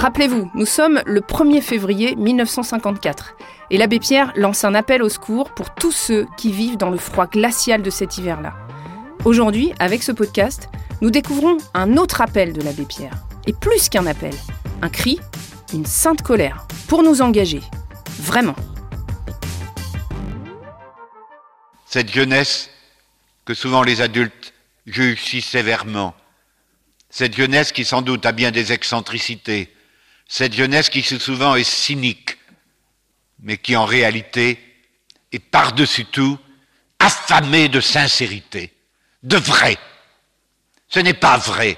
Rappelez-vous, nous sommes le 1er février 1954 et l'abbé Pierre lance un appel au secours pour tous ceux qui vivent dans le froid glacial de cet hiver-là. Aujourd'hui, avec ce podcast, nous découvrons un autre appel de l'abbé Pierre. Et plus qu'un appel, un cri, une sainte colère, pour nous engager. Vraiment. Cette jeunesse que souvent les adultes jugent si sévèrement, cette jeunesse qui sans doute a bien des excentricités, cette jeunesse qui souvent est cynique, mais qui en réalité est par-dessus tout affamée de sincérité, de vrai. Ce n'est pas vrai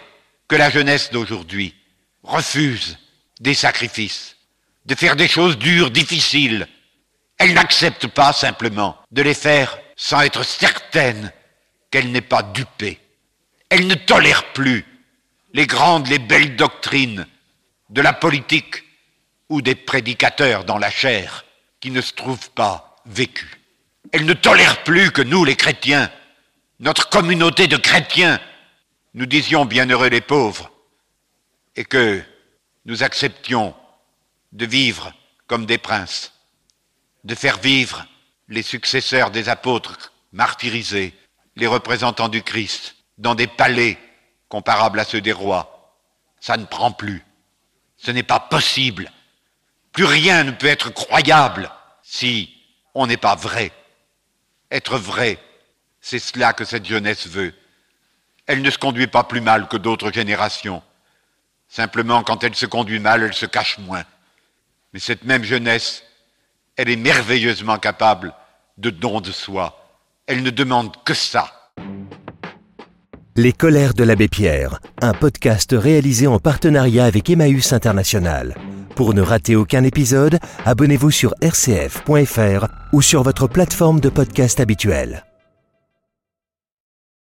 que la jeunesse d'aujourd'hui refuse des sacrifices, de faire des choses dures, difficiles. Elle n'accepte pas simplement de les faire sans être certaine qu'elle n'est pas dupée. Elle ne tolère plus les grandes, les belles doctrines de la politique ou des prédicateurs dans la chair qui ne se trouvent pas vécus. Elle ne tolère plus que nous, les chrétiens, notre communauté de chrétiens, nous disions bienheureux les pauvres, et que nous acceptions de vivre comme des princes, de faire vivre les successeurs des apôtres martyrisés, les représentants du Christ, dans des palais comparables à ceux des rois. Ça ne prend plus. Ce n'est pas possible. Plus rien ne peut être croyable si on n'est pas vrai. Être vrai, c'est cela que cette jeunesse veut. Elle ne se conduit pas plus mal que d'autres générations. Simplement, quand elle se conduit mal, elle se cache moins. Mais cette même jeunesse, elle est merveilleusement capable de don de soi. Elle ne demande que ça. Les colères de l'abbé Pierre, un podcast réalisé en partenariat avec Emmaüs International. Pour ne rater aucun épisode, abonnez-vous sur rcf.fr ou sur votre plateforme de podcast habituelle.